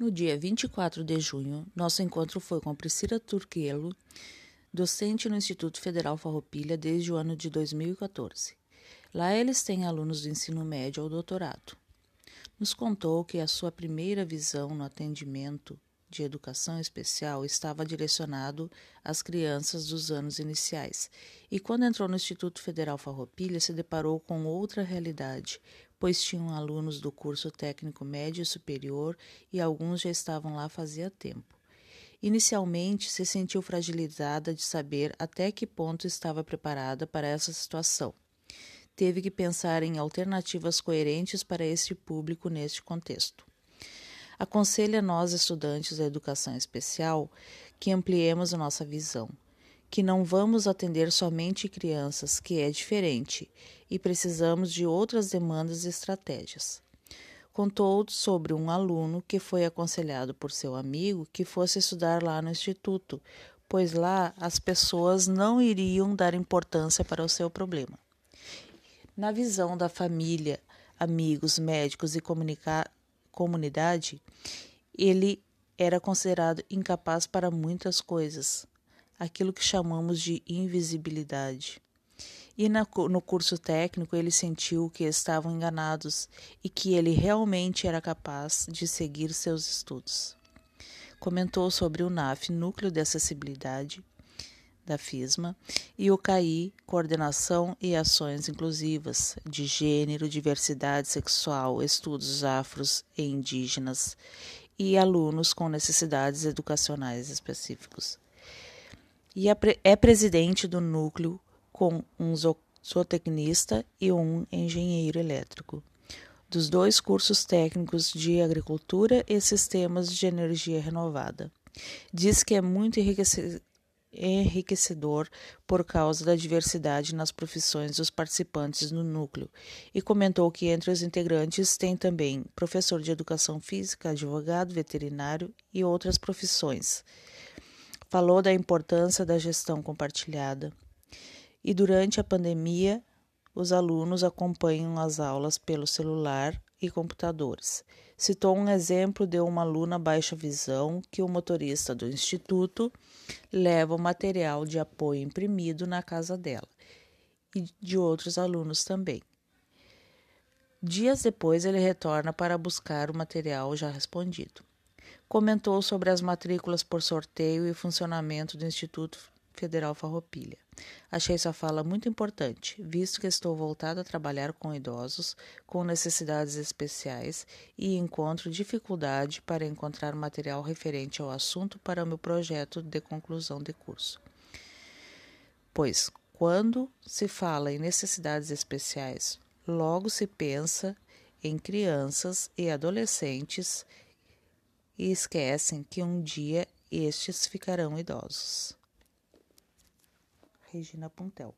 No dia 24 de junho, nosso encontro foi com Priscila Turquelo, docente no Instituto Federal Farroupilha desde o ano de 2014. Lá eles têm alunos do ensino médio ao doutorado. Nos contou que a sua primeira visão no atendimento de educação especial estava direcionado às crianças dos anos iniciais, e quando entrou no Instituto Federal Farroupilha se deparou com outra realidade, pois tinham alunos do curso técnico médio e superior e alguns já estavam lá fazia tempo. Inicialmente, se sentiu fragilizada de saber até que ponto estava preparada para essa situação. Teve que pensar em alternativas coerentes para este público neste contexto. Aconselha nós, estudantes da educação especial, que ampliemos nossa visão que não vamos atender somente crianças, que é diferente, e precisamos de outras demandas e estratégias. Contou sobre um aluno que foi aconselhado por seu amigo que fosse estudar lá no instituto, pois lá as pessoas não iriam dar importância para o seu problema. Na visão da família, amigos, médicos e comunidade, ele era considerado incapaz para muitas coisas, aquilo que chamamos de invisibilidade. E no curso técnico ele sentiu que estavam enganados e que ele realmente era capaz de seguir seus estudos. Comentou sobre o NAF, Núcleo de Acessibilidade da FISMA, e o CAI, Coordenação e Ações Inclusivas de Gênero, Diversidade Sexual, Estudos Afros e Indígenas, e alunos com necessidades educacionais específicos e é presidente do núcleo com um zootecnista e um engenheiro elétrico. Dos dois cursos técnicos de agricultura e sistemas de energia renovada. Diz que é muito enriquecedor por causa da diversidade nas profissões dos participantes no núcleo e comentou que entre os integrantes tem também professor de educação física, advogado, veterinário e outras profissões. Falou da importância da gestão compartilhada. E durante a pandemia, os alunos acompanham as aulas pelo celular e computadores. Citou um exemplo de uma aluna baixa visão que o motorista do instituto leva o material de apoio imprimido na casa dela e de outros alunos também. Dias depois, ele retorna para buscar o material já respondido comentou sobre as matrículas por sorteio e funcionamento do Instituto Federal Farroupilha. Achei sua fala muito importante, visto que estou voltado a trabalhar com idosos com necessidades especiais e encontro dificuldade para encontrar material referente ao assunto para o meu projeto de conclusão de curso. Pois, quando se fala em necessidades especiais, logo se pensa em crianças e adolescentes e esquecem que um dia estes ficarão idosos. Regina Puntel